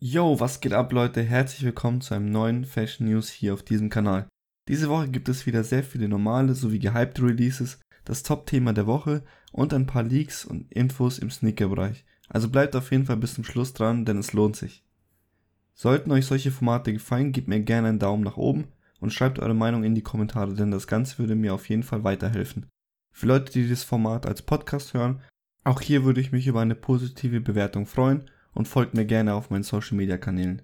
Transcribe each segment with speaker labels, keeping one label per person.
Speaker 1: Yo, was geht ab, Leute? Herzlich willkommen zu einem neuen Fashion News hier auf diesem Kanal. Diese Woche gibt es wieder sehr viele normale sowie gehypte Releases, das Top-Thema der Woche und ein paar Leaks und Infos im Sneaker-Bereich. Also bleibt auf jeden Fall bis zum Schluss dran, denn es lohnt sich. Sollten euch solche Formate gefallen, gebt mir gerne einen Daumen nach oben und schreibt eure Meinung in die Kommentare, denn das Ganze würde mir auf jeden Fall weiterhelfen. Für Leute, die das Format als Podcast hören, auch hier würde ich mich über eine positive Bewertung freuen und folgt mir gerne auf meinen Social Media Kanälen.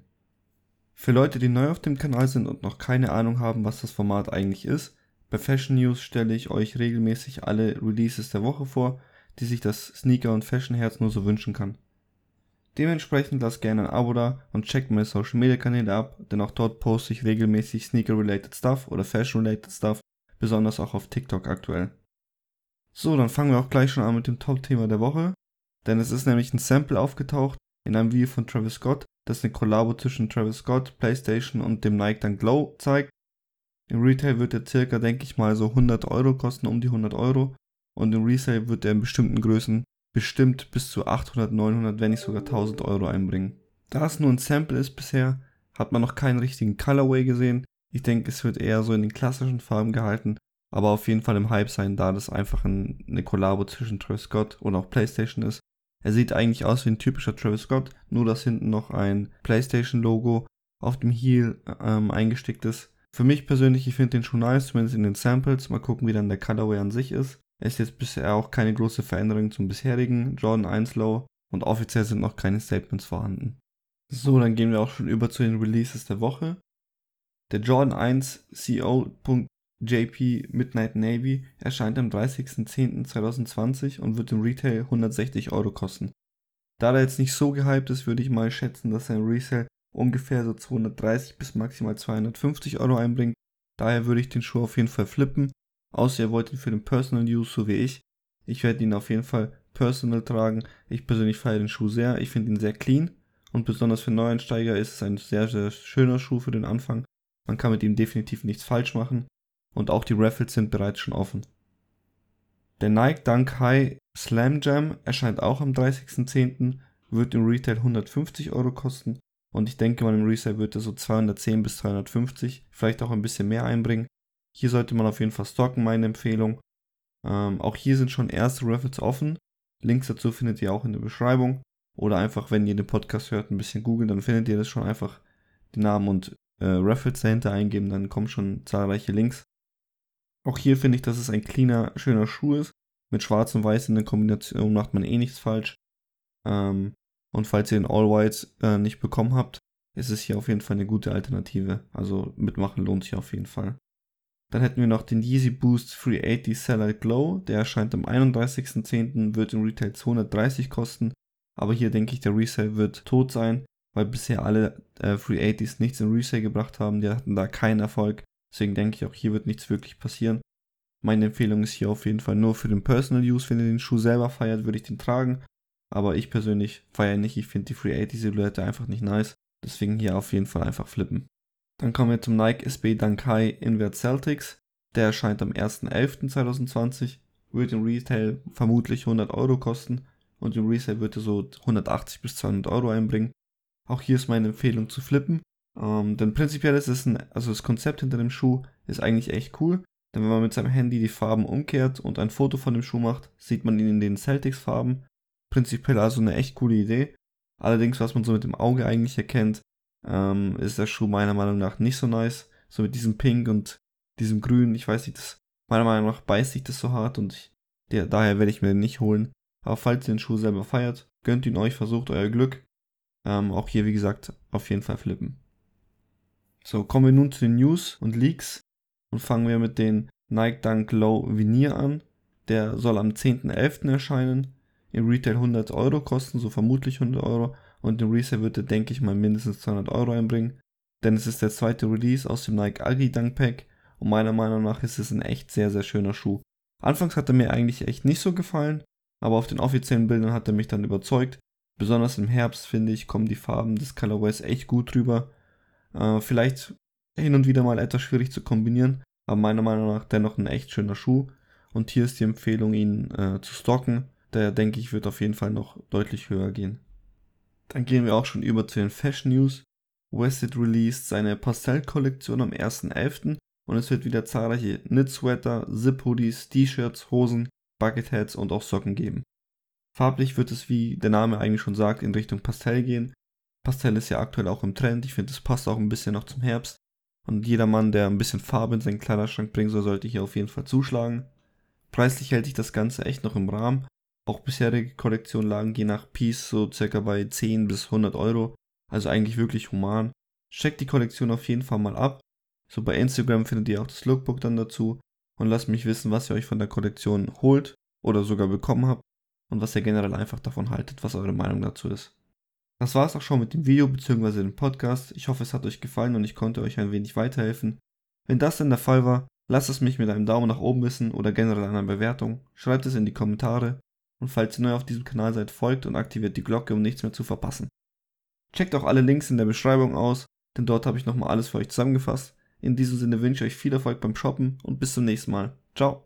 Speaker 1: Für Leute, die neu auf dem Kanal sind und noch keine Ahnung haben, was das Format eigentlich ist, bei Fashion News stelle ich euch regelmäßig alle Releases der Woche vor, die sich das Sneaker- und Fashion-Herz nur so wünschen kann. Dementsprechend lasst gerne ein Abo da und checkt meine Social Media Kanäle ab, denn auch dort poste ich regelmäßig Sneaker-related Stuff oder Fashion-related Stuff, besonders auch auf TikTok aktuell. So, dann fangen wir auch gleich schon an mit dem Top-Thema der Woche, denn es ist nämlich ein Sample aufgetaucht, in einem Video von Travis Scott, das eine Kollabo zwischen Travis Scott, PlayStation und dem Nike Dunk Glow zeigt. Im Retail wird er circa, denke ich mal, so 100 Euro kosten, um die 100 Euro. Und im Resale wird er in bestimmten Größen bestimmt bis zu 800, 900, wenn nicht sogar 1000 Euro einbringen. Da es nur ein Sample ist bisher, hat man noch keinen richtigen Colorway gesehen. Ich denke, es wird eher so in den klassischen Farben gehalten, aber auf jeden Fall im Hype sein, da das einfach ein, eine Kollabo zwischen Travis Scott und auch PlayStation ist. Er sieht eigentlich aus wie ein typischer Travis Scott, nur dass hinten noch ein PlayStation-Logo auf dem Heel ähm, eingestickt ist. Für mich persönlich, ich finde den Schuh nice, zumindest in den Samples. Mal gucken, wie dann der Colorway an sich ist. Er ist jetzt bisher auch keine große Veränderung zum bisherigen Jordan 1 Low und offiziell sind noch keine Statements vorhanden. So, dann gehen wir auch schon über zu den Releases der Woche. Der Jordan 1 CO. JP Midnight Navy erscheint am 30.10.2020 und wird im Retail 160 Euro kosten. Da er jetzt nicht so gehypt ist, würde ich mal schätzen, dass er im ungefähr so 230 bis maximal 250 Euro einbringt. Daher würde ich den Schuh auf jeden Fall flippen, außer ihr wollt ihn für den Personal Use, so wie ich. Ich werde ihn auf jeden Fall personal tragen. Ich persönlich feiere den Schuh sehr. Ich finde ihn sehr clean und besonders für Neueinsteiger ist es ein sehr, sehr schöner Schuh für den Anfang. Man kann mit ihm definitiv nichts falsch machen und auch die Raffles sind bereits schon offen. Der Nike Dunk High Slam Jam erscheint auch am 30.10., wird im Retail 150 Euro kosten und ich denke mal im Resale wird er so 210 bis 250, vielleicht auch ein bisschen mehr einbringen. Hier sollte man auf jeden Fall stocken, meine Empfehlung. Ähm, auch hier sind schon erste Raffles offen. Links dazu findet ihr auch in der Beschreibung. Oder einfach, wenn ihr den Podcast hört, ein bisschen googeln, dann findet ihr das schon einfach die Namen und äh, Raffles dahinter eingeben, dann kommen schon zahlreiche Links. Auch hier finde ich, dass es ein cleaner, schöner Schuh ist. Mit schwarz und weiß in der Kombination macht man eh nichts falsch. Ähm, und falls ihr den All White äh, nicht bekommen habt, ist es hier auf jeden Fall eine gute Alternative. Also mitmachen lohnt sich auf jeden Fall. Dann hätten wir noch den Yeezy Boost 380 Cellular Glow. Der erscheint am 31.10., wird im Retail 230 kosten. Aber hier denke ich, der Resale wird tot sein, weil bisher alle äh, 380s nichts in Resale gebracht haben. Die hatten da keinen Erfolg. Deswegen denke ich auch, hier wird nichts wirklich passieren. Meine Empfehlung ist hier auf jeden Fall nur für den Personal Use. Wenn ihr den Schuh selber feiert, würde ich den tragen. Aber ich persönlich feiere nicht. Ich finde die 380 Silhouette einfach nicht nice. Deswegen hier auf jeden Fall einfach flippen. Dann kommen wir zum Nike SB Dankai Invert Celtics. Der erscheint am 1.11.2020. Wird im Retail vermutlich 100 Euro kosten. Und im Resale wird er so 180 bis 200 Euro einbringen. Auch hier ist meine Empfehlung zu flippen. Ähm, denn prinzipiell ist es ein, also das Konzept hinter dem Schuh ist eigentlich echt cool. Denn wenn man mit seinem Handy die Farben umkehrt und ein Foto von dem Schuh macht, sieht man ihn in den Celtics-Farben. Prinzipiell also eine echt coole Idee. Allerdings, was man so mit dem Auge eigentlich erkennt, ähm, ist der Schuh meiner Meinung nach nicht so nice. So mit diesem Pink und diesem Grün, ich weiß nicht, das, meiner Meinung nach beißt sich das so hart und ich, der, daher werde ich mir den nicht holen. Aber falls ihr den Schuh selber feiert, gönnt ihn euch, versucht euer Glück. Ähm, auch hier, wie gesagt, auf jeden Fall flippen. So, kommen wir nun zu den News und Leaks und fangen wir mit den Nike Dunk Low Veneer an. Der soll am 10.11. erscheinen. Im Retail 100 Euro kosten, so vermutlich 100 Euro. Und im Resale wird er, denke ich mal, mindestens 200 Euro einbringen. Denn es ist der zweite Release aus dem Nike Ugly Dunk Pack. Und meiner Meinung nach ist es ein echt sehr, sehr schöner Schuh. Anfangs hat er mir eigentlich echt nicht so gefallen. Aber auf den offiziellen Bildern hat er mich dann überzeugt. Besonders im Herbst, finde ich, kommen die Farben des Colorways echt gut rüber. Äh, vielleicht hin und wieder mal etwas schwierig zu kombinieren, aber meiner Meinung nach dennoch ein echt schöner Schuh. Und hier ist die Empfehlung, ihn äh, zu stocken. Der denke ich wird auf jeden Fall noch deutlich höher gehen. Dann gehen wir auch schon über zu den Fashion News. Wested released seine Pastell-Kollektion am 1.11. und es wird wieder zahlreiche Knit-Sweater, Zip-Hoodies, T-Shirts, Hosen, Bucketheads und auch Socken geben. Farblich wird es, wie der Name eigentlich schon sagt, in Richtung Pastell gehen. Pastell ist ja aktuell auch im Trend. Ich finde, es passt auch ein bisschen noch zum Herbst. Und jeder Mann, der ein bisschen Farbe in seinen Kleiderschrank bringen soll, sollte hier auf jeden Fall zuschlagen. Preislich hält sich das Ganze echt noch im Rahmen. Auch bisherige Kollektionen lagen je nach Piece so circa bei 10 bis 100 Euro. Also eigentlich wirklich human. Checkt die Kollektion auf jeden Fall mal ab. So bei Instagram findet ihr auch das Lookbook dann dazu. Und lasst mich wissen, was ihr euch von der Kollektion holt oder sogar bekommen habt und was ihr generell einfach davon haltet, was eure Meinung dazu ist. Das war es auch schon mit dem Video bzw. dem Podcast. Ich hoffe, es hat euch gefallen und ich konnte euch ein wenig weiterhelfen. Wenn das denn der Fall war, lasst es mich mit einem Daumen nach oben wissen oder generell einer Bewertung. Schreibt es in die Kommentare und falls ihr neu auf diesem Kanal seid, folgt und aktiviert die Glocke, um nichts mehr zu verpassen. Checkt auch alle Links in der Beschreibung aus, denn dort habe ich nochmal alles für euch zusammengefasst. In diesem Sinne wünsche ich euch viel Erfolg beim Shoppen und bis zum nächsten Mal. Ciao.